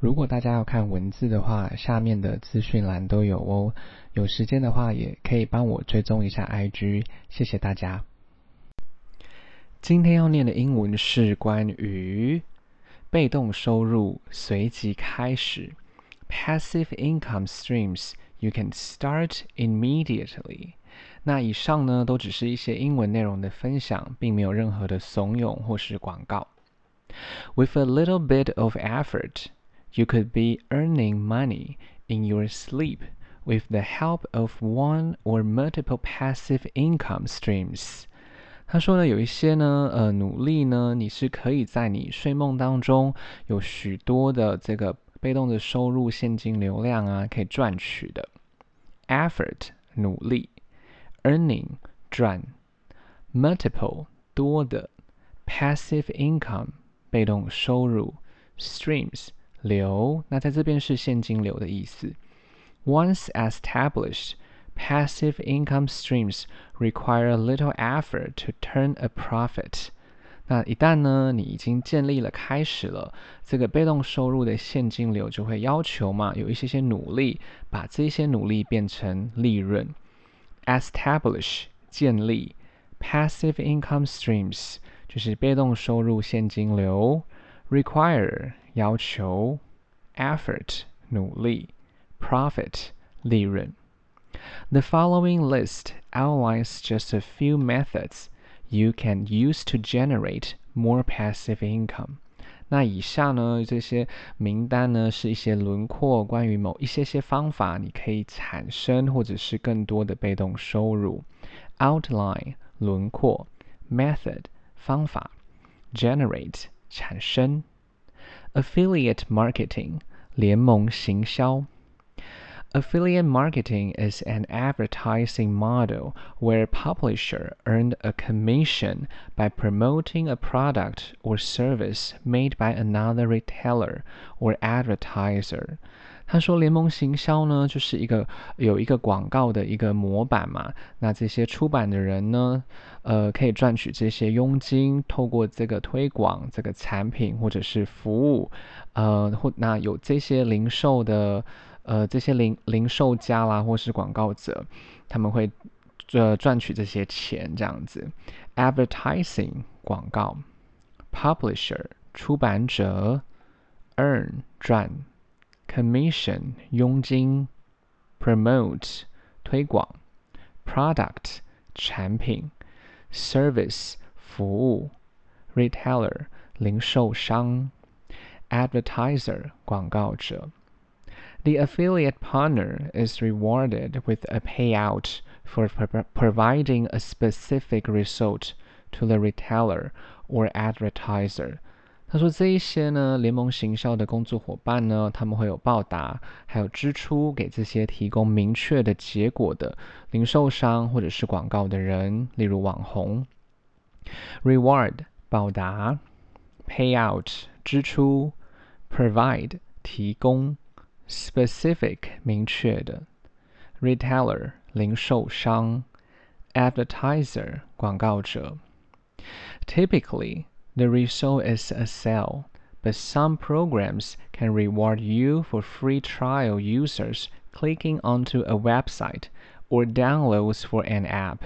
如果大家要看文字的话，下面的资讯栏都有哦。有时间的话，也可以帮我追踪一下 IG，谢谢大家。今天要念的英文是关于被动收入随即开始，passive income streams you can start immediately。那以上呢，都只是一些英文内容的分享，并没有任何的怂恿或是广告。With a little bit of effort. You could be earning money in your sleep with the help of one or multiple passive income streams。他说呢，有一些呢，呃，努力呢，你是可以在你睡梦当中有许多的这个被动的收入现金流量啊，可以赚取的。Effort 努力，earning 赚，multiple 多的，passive income 被动收入，streams 流，那在这边是现金流的意思。Once established, passive income streams require little effort to turn a profit。那一旦呢，你已经建立了、开始了这个被动收入的现金流，就会要求嘛，有一些些努力，把这些努力变成利润。Establish 建立，passive income streams 就是被动收入现金流。Require 要求 ，effort 努力，profit 利润。The following list outlines just a few methods you can use to generate more passive income。那以下呢，这些名单呢，是一些轮廓，关于某一些些方法，你可以产生或者是更多的被动收入。Outline 轮廓，method 方法，generate 产生。 Affiliate marketing 联盟行销 Affiliate marketing is an advertising model where publisher earned a commission by promoting a product or service made by another retailer or advertiser. 他说，联盟行销呢，就是一个有一个广告的一个模板嘛。那这些出版的人呢，呃，可以赚取这些佣金，透过这个推广这个产品或者是服务，呃，或那有这些零售的，呃，这些零零售家啦，或是广告者，他们会呃赚取这些钱这样子。Advertising 广告，Publisher 出版者，Earn 赚。commission 佣金，promote 推广，product 产品，service 服务，retailer 零售商，advertiser 广告者。The affiliate partner is rewarded with a payout for providing a specific result to the retailer or advertiser. 他说：“这一些呢，联盟行销的工作伙伴呢，他们会有报答，还有支出给这些提供明确的结果的零售商或者是广告的人，例如网红。Reward 报答，Payout 支出，Provide 提供，Specific 明确的，Retailer 零售商，Advertiser 广告者。Typically。” The result is a sale, but some programs can reward you for free trial users clicking onto a website or downloads for an app.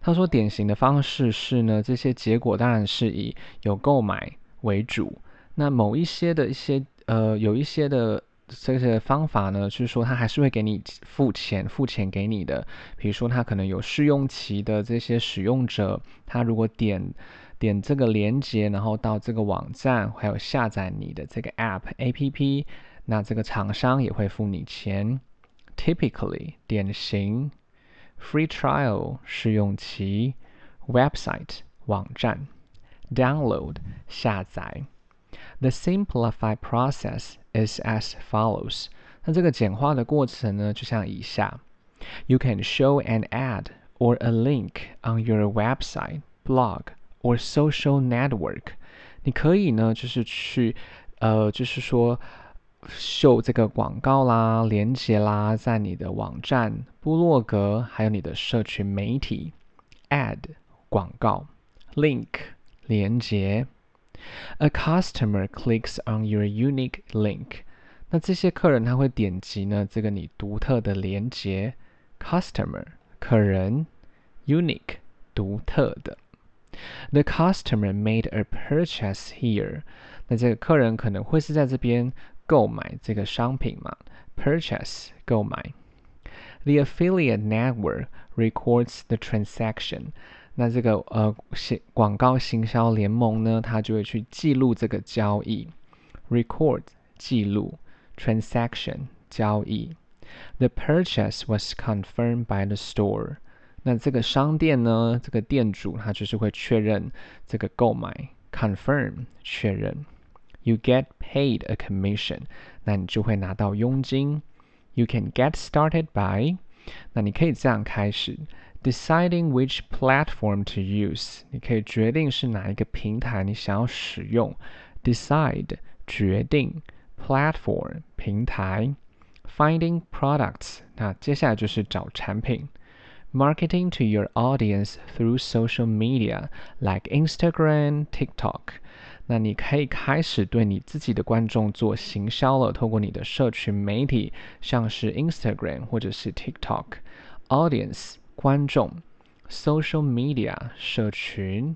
他说，典型的方式是呢，这些结果当然是以有购买为主。那某一些的一些呃，有一些的这些方法呢，就是说他还是会给你付钱，付钱给你的。比如说，他可能有试用期的这些使用者，他如果点。点这个连接，然后到这个网站，还有下载你的这个 App A P P，那这个厂商也会付你钱。Typically 典型，Free Trial 试用期，Website 网站，Download 下载。The simplified process is as follows。那这个简化的过程呢，就像以下：You can show an ad or a link on your website, blog. or social network，你可以呢，就是去，呃，就是说秀这个广告啦、连接啦，在你的网站、部落格，还有你的社群媒体，ad 广告，link 连接。A customer clicks on your unique link，那这些客人他会点击呢这个你独特的连接，customer 客人，unique 独特的。The customer made a purchase here。那这个客人可能会是在这边购买这个商品嘛？Purchase 购买。The affiliate network records the transaction。那这个呃行广告行销联盟呢，它就会去记录这个交易。Record 记录，transaction 交易。The purchase was confirmed by the store。 那这个商店呢，这个店主他就是会确认这个购买，confirm 确认。You get paid a commission，那你就会拿到佣金。You can get started by，那你可以这样开始，deciding which platform to use，你可以决定是哪一个平台你想要使用。Decide 决定，platform 平台，finding products，那接下来就是找产品。Marketing to your audience through social media like Instagram, TikTok。那你可以开始对你自己的观众做行销了，透过你的社群媒体，像是 Instagram 或者是 TikTok。Audience 观众，social media 社群，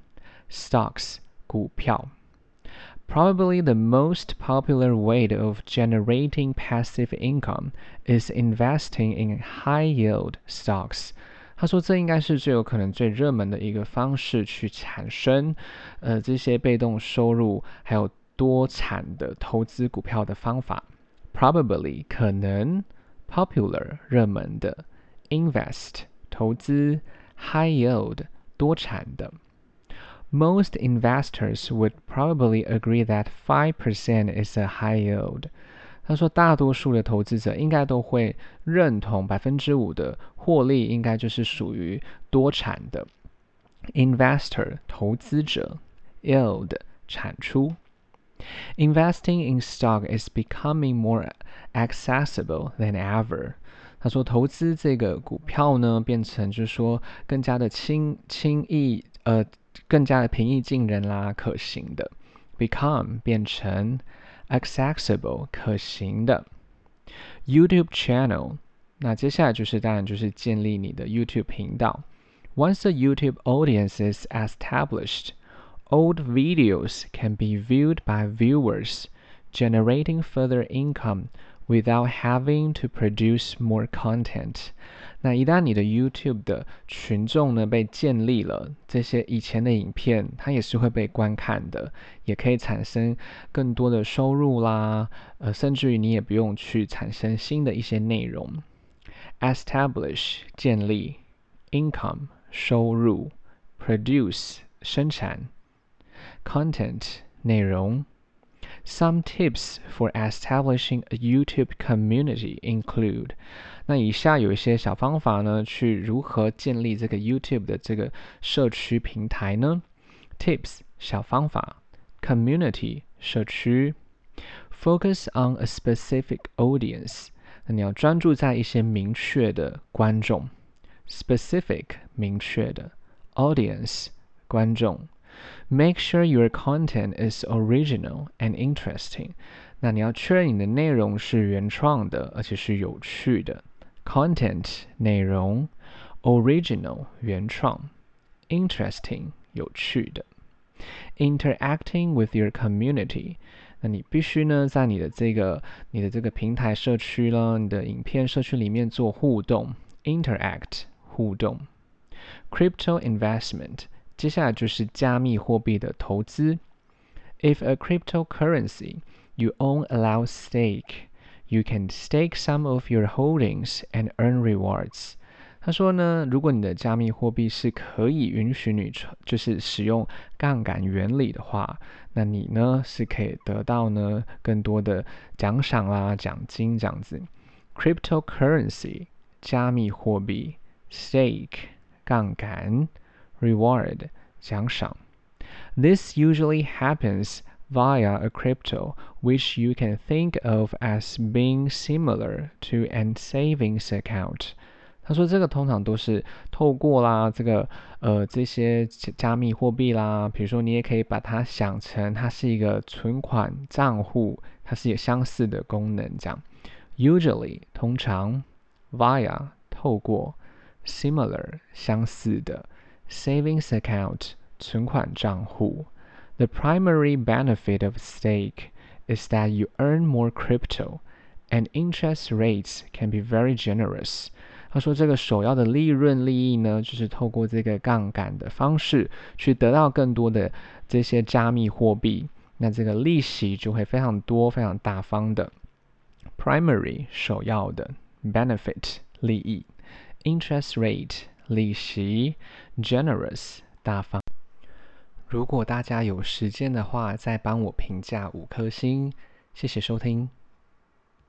stocks 股票。Probably the most popular way of generating passive income is investing in high yield stocks. 他说：“这应该是最有可能、最热门的一个方式，去产生呃这些被动收入，还有多产的投资股票的方法。Probably 可能，popular 热门的，invest 投资，high yield 多产的。Most investors would probably agree that five percent is a high yield。” 他说，大多数的投资者应该都会认同百分之五的获利应该就是属于多产的。Investor 投资者，yield 产出。Investing in stock is becoming more accessible than ever。他说，投资这个股票呢，变成就是说更加的轻轻易，呃，更加的平易近人啦，可行的。Become 变成。accessible 可行的 YouTube channel，那接下来就是当然就是建立你的 YouTube 频道。Once the YouTube audience is established, old videos can be viewed by viewers, generating further income without having to produce more content. 那一旦你的 YouTube 的群众呢被建立了，这些以前的影片它也是会被观看的，也可以产生更多的收入啦。呃，甚至于你也不用去产生新的一些内容。Establish 建立，income 收入，produce 生产，content 内容。Some tips for establishing a YouTube community include，那以下有一些小方法呢，去如何建立这个 YouTube 的这个社区平台呢？Tips 小方法，Community 社区，Focus on a specific audience，那你要专注在一些明确的观众，Specific 明确的，Audience 观众。 Make sure your content is original and interesting。那你要确认你的内容是原创的，而且是有趣的。Content 内容，original 原创，interesting 有趣的。Interacting with your community，那你必须呢在你的这个你的这个平台社区了，你的影片社区里面做互动。Interact 互动。Crypto investment。 接下来就是加密货币的投资。If a cryptocurrency you own allows stake, you can stake some of your holdings and earn rewards. 他说呢，如果你的加密货币是可以允许你就是使用杠杆原理的话，那你呢是可以得到呢更多的奖赏啦、奖金这样子。Cryptocurrency 加密货币，stake 杠杆。reward 奖赏。This usually happens via a crypto, which you can think of as being similar to an savings account. 他说这个通常都是透过啦这个呃这些加密货币啦，比如说你也可以把它想成它是一个存款账户，它是有相似的功能这样。Usually 通常，via 透过，similar 相似的 ，savings account 存款账户。The primary benefit of stake is that you earn more crypto, and interest rates can be very generous. 他说，这个首要的利润利益呢，就是透过这个杠杆的方式去得到更多的这些加密货币，那这个利息就会非常多、非常大方的。Primary 首要的 benefit 利益，interest rate 利息，generous 大方。如果大家有时间的话，再帮我评价五颗星，谢谢收听。